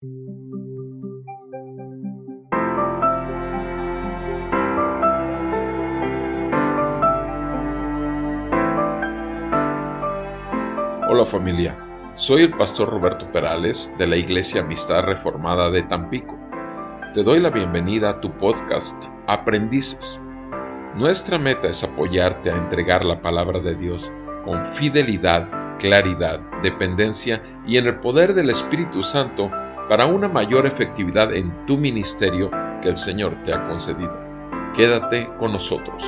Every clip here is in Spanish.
Hola familia, soy el pastor Roberto Perales de la Iglesia Amistad Reformada de Tampico. Te doy la bienvenida a tu podcast Aprendices. Nuestra meta es apoyarte a entregar la palabra de Dios con fidelidad, claridad, dependencia y en el poder del Espíritu Santo para una mayor efectividad en tu ministerio que el Señor te ha concedido. Quédate con nosotros.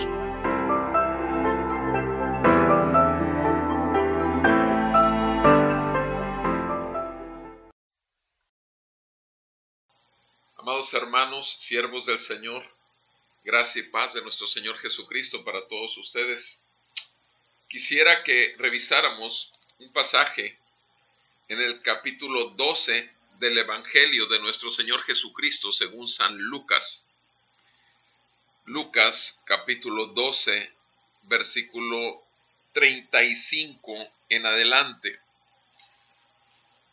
Amados hermanos, siervos del Señor, gracia y paz de nuestro Señor Jesucristo para todos ustedes. Quisiera que revisáramos un pasaje en el capítulo 12 del Evangelio de nuestro Señor Jesucristo según San Lucas. Lucas capítulo 12, versículo 35 en adelante.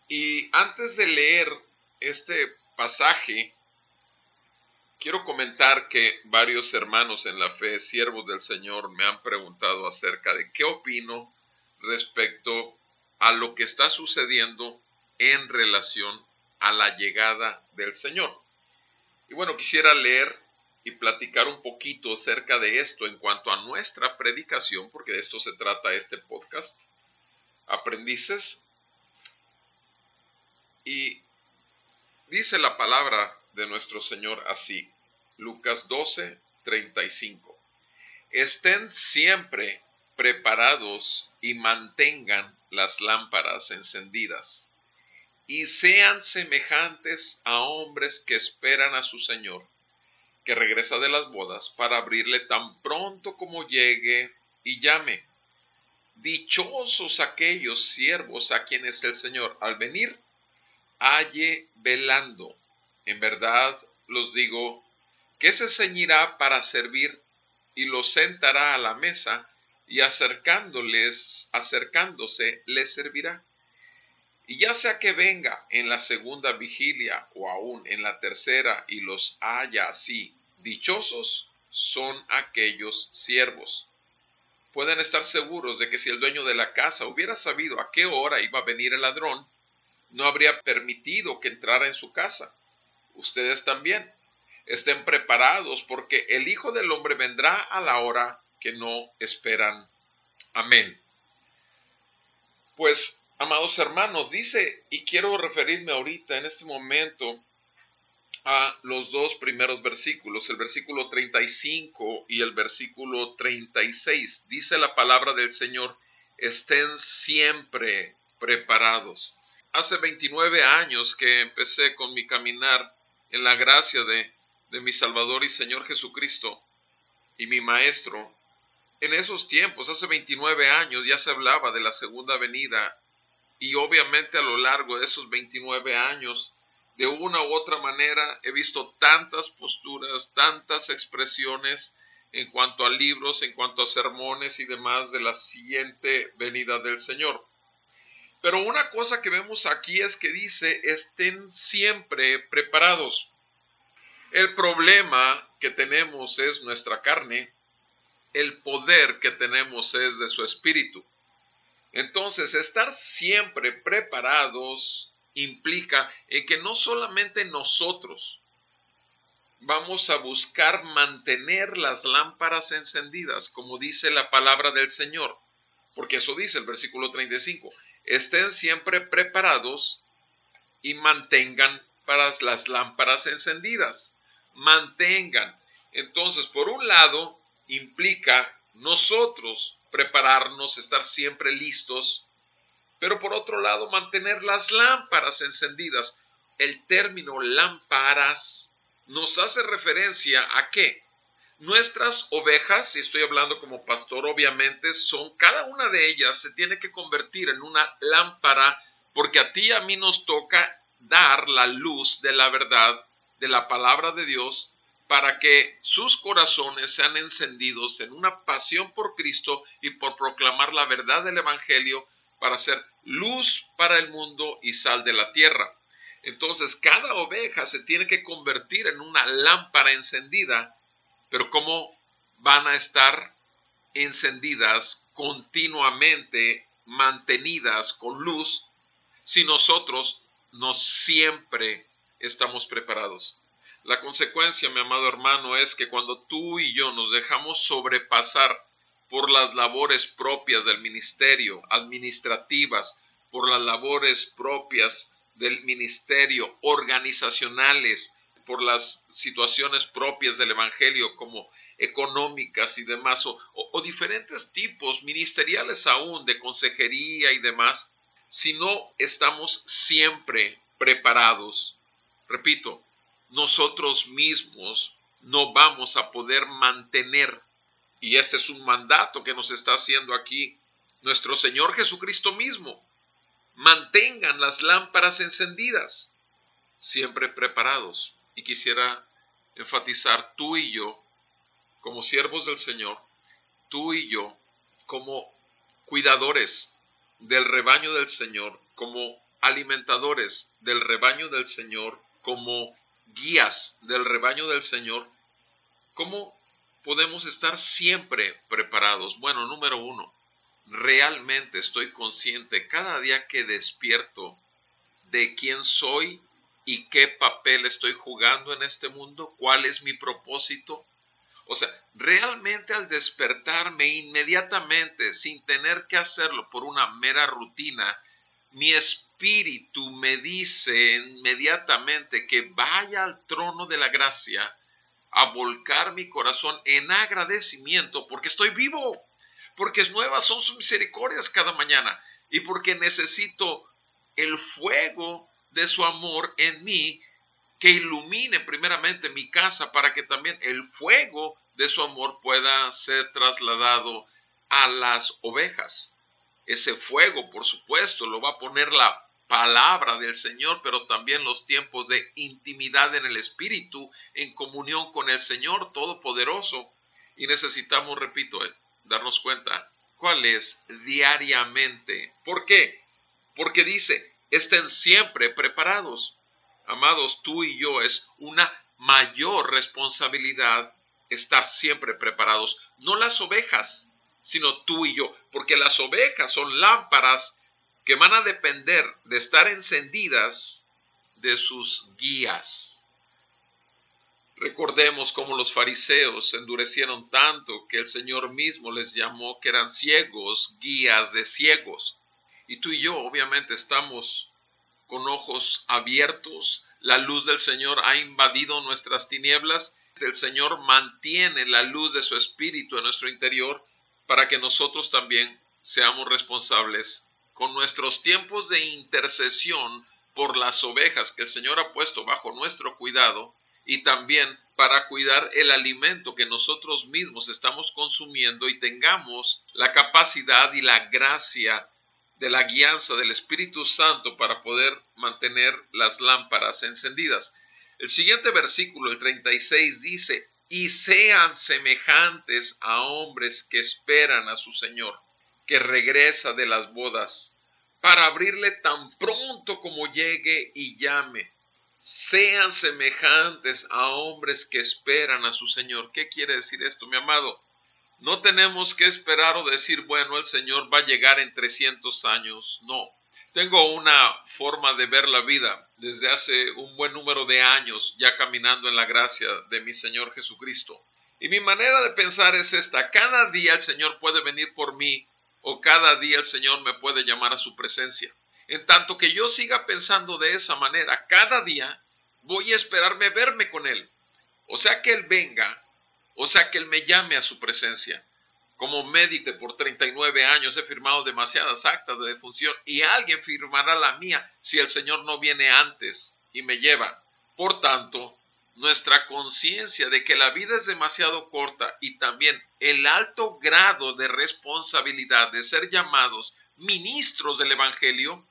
Y antes de leer este pasaje, quiero comentar que varios hermanos en la fe, siervos del Señor, me han preguntado acerca de qué opino respecto a lo que está sucediendo en relación a la llegada del Señor. Y bueno, quisiera leer y platicar un poquito acerca de esto en cuanto a nuestra predicación, porque de esto se trata este podcast. Aprendices. Y dice la palabra de nuestro Señor así, Lucas 12, 35. Estén siempre preparados y mantengan las lámparas encendidas y sean semejantes a hombres que esperan a su Señor, que regresa de las bodas para abrirle tan pronto como llegue y llame. Dichosos aquellos siervos a quienes el Señor al venir halle velando. En verdad los digo, que se ceñirá para servir y los sentará a la mesa y acercándoles, acercándose les servirá. Y ya sea que venga en la segunda vigilia o aún en la tercera y los haya así, dichosos son aquellos siervos. Pueden estar seguros de que si el dueño de la casa hubiera sabido a qué hora iba a venir el ladrón, no habría permitido que entrara en su casa. Ustedes también estén preparados porque el Hijo del Hombre vendrá a la hora que no esperan. Amén. Pues Amados hermanos, dice, y quiero referirme ahorita en este momento a los dos primeros versículos, el versículo 35 y el versículo 36. Dice la palabra del Señor, estén siempre preparados. Hace 29 años que empecé con mi caminar en la gracia de, de mi Salvador y Señor Jesucristo y mi Maestro. En esos tiempos, hace 29 años, ya se hablaba de la segunda venida y obviamente a lo largo de esos 29 años, de una u otra manera, he visto tantas posturas, tantas expresiones en cuanto a libros, en cuanto a sermones y demás de la siguiente venida del Señor. Pero una cosa que vemos aquí es que dice, estén siempre preparados. El problema que tenemos es nuestra carne, el poder que tenemos es de su espíritu. Entonces, estar siempre preparados implica en que no solamente nosotros vamos a buscar mantener las lámparas encendidas, como dice la palabra del Señor, porque eso dice el versículo 35, estén siempre preparados y mantengan para las lámparas encendidas, mantengan. Entonces, por un lado, implica nosotros prepararnos, estar siempre listos, pero por otro lado mantener las lámparas encendidas. El término lámparas nos hace referencia a que nuestras ovejas, si estoy hablando como pastor, obviamente son cada una de ellas se tiene que convertir en una lámpara porque a ti y a mí nos toca dar la luz de la verdad, de la palabra de Dios para que sus corazones sean encendidos en una pasión por Cristo y por proclamar la verdad del Evangelio para ser luz para el mundo y sal de la tierra. Entonces cada oveja se tiene que convertir en una lámpara encendida, pero ¿cómo van a estar encendidas continuamente, mantenidas con luz, si nosotros no siempre estamos preparados? La consecuencia, mi amado hermano, es que cuando tú y yo nos dejamos sobrepasar por las labores propias del ministerio, administrativas, por las labores propias del ministerio, organizacionales, por las situaciones propias del Evangelio como económicas y demás, o, diferentes tipos ministeriales aún de consejería y demás, si no estamos siempre preparados. Repito, nosotros mismos no vamos a poder mantener, y este es un mandato que nos está haciendo aquí nuestro Señor Jesucristo mismo, mantengan las lámparas encendidas, siempre preparados. Y quisiera enfatizar tú y yo, como siervos del Señor, tú y yo, como cuidadores del rebaño del Señor, como alimentadores del rebaño del Señor, como guías del rebaño del Señor, ¿cómo podemos estar siempre preparados? Bueno, número uno, realmente estoy consciente cada día que despierto de quién soy y qué papel estoy jugando en este mundo, cuál es mi propósito. O sea, realmente al despertarme inmediatamente, sin tener que hacerlo por una mera rutina, mi espíritu me dice inmediatamente que vaya al trono de la gracia a volcar mi corazón en agradecimiento porque estoy vivo porque nuevas son sus misericordias cada mañana y porque necesito el fuego de su amor en mí que ilumine primeramente mi casa para que también el fuego de su amor pueda ser trasladado a las ovejas. Ese fuego, por supuesto, lo va a poner la palabra del Señor, pero también los tiempos de intimidad en el Espíritu, en comunión con el Señor Todopoderoso. Y necesitamos, repito, darnos cuenta cuál es diariamente. ¿Por qué? Porque dice, estén siempre preparados. Amados, tú y yo es una mayor responsabilidad estar siempre preparados. No las ovejas, sino tú y yo, porque las ovejas son lámparas que van a depender de estar encendidas de sus guías. Recordemos cómo los fariseos se endurecieron tanto que el Señor mismo les llamó que eran ciegos, guías de ciegos. Y tú y yo obviamente estamos con ojos abiertos, la luz del Señor ha invadido nuestras tinieblas, el Señor mantiene la luz de su Espíritu en nuestro interior para que nosotros también seamos responsables con nuestros tiempos de intercesión por las ovejas que el Señor ha puesto bajo nuestro cuidado y también para cuidar el alimento que nosotros mismos estamos consumiendo y tengamos la capacidad y la gracia de la guianza del Espíritu Santo para poder mantener las lámparas encendidas. El siguiente versículo, el 36, dice, y sean semejantes a hombres que esperan a su Señor, que regresa de las bodas, para abrirle tan pronto como llegue y llame sean semejantes a hombres que esperan a su Señor. ¿Qué quiere decir esto, mi amado? No tenemos que esperar o decir, bueno, el Señor va a llegar en 300 años. No. Tengo una forma de ver la vida desde hace un buen número de años ya caminando en la gracia de mi Señor Jesucristo. Y mi manera de pensar es esta. Cada día el Señor puede venir por mí o cada día el Señor me puede llamar a su presencia. En tanto que yo siga pensando de esa manera cada día, voy a esperarme verme con Él. O sea que Él venga, o sea que Él me llame a su presencia. Como médico por 39 años he firmado demasiadas actas de defunción y alguien firmará la mía si el Señor no viene antes y me lleva. Por tanto, nuestra conciencia de que la vida es demasiado corta y también el alto grado de responsabilidad de ser llamados ministros del Evangelio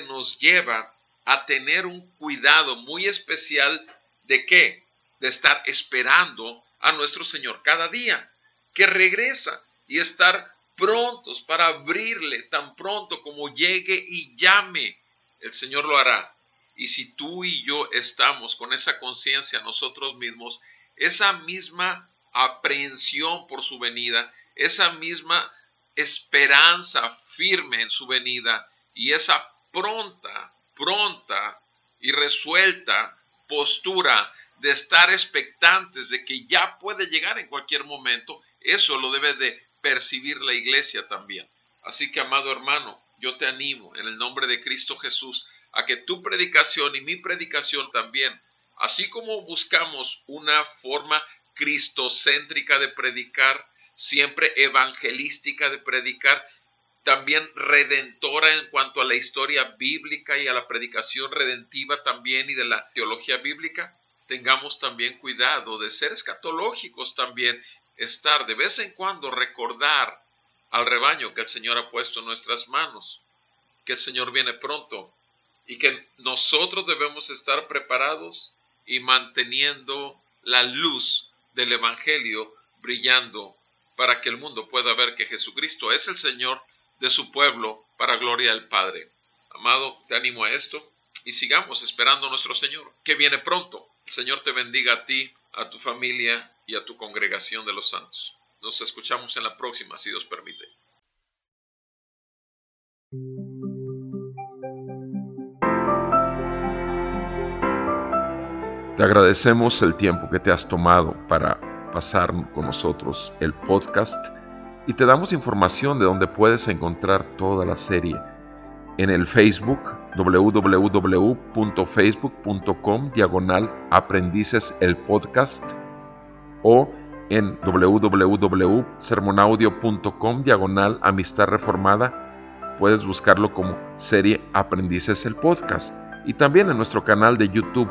nos lleva a tener un cuidado muy especial de qué? De estar esperando a nuestro Señor cada día, que regresa y estar prontos para abrirle tan pronto como llegue y llame. El Señor lo hará. Y si tú y yo estamos con esa conciencia nosotros mismos, esa misma aprehensión por su venida, esa misma esperanza firme en su venida y esa pronta, pronta y resuelta postura de estar expectantes de que ya puede llegar en cualquier momento, eso lo debe de percibir la iglesia también. Así que, amado hermano, yo te animo en el nombre de Cristo Jesús a que tu predicación y mi predicación también, así como buscamos una forma cristocéntrica de predicar, siempre evangelística de predicar, también redentora en cuanto a la historia bíblica y a la predicación redentiva también y de la teología bíblica, tengamos también cuidado de ser escatológicos también, estar de vez en cuando recordar al rebaño que el Señor ha puesto en nuestras manos, que el Señor viene pronto y que nosotros debemos estar preparados y manteniendo la luz del Evangelio brillando para que el mundo pueda ver que Jesucristo es el Señor de su pueblo para gloria del Padre. Amado, te animo a esto y sigamos esperando a nuestro Señor, que viene pronto. El Señor te bendiga a ti, a tu familia y a tu congregación de los santos. Nos escuchamos en la próxima, si Dios permite. Te agradecemos el tiempo que te has tomado para pasar con nosotros el podcast y te damos información de donde puedes encontrar toda la serie. En el Facebook www.facebook.com diagonal aprendices el podcast o en www.sermonaudio.com diagonal amistad reformada puedes buscarlo como serie aprendices el podcast. Y también en nuestro canal de YouTube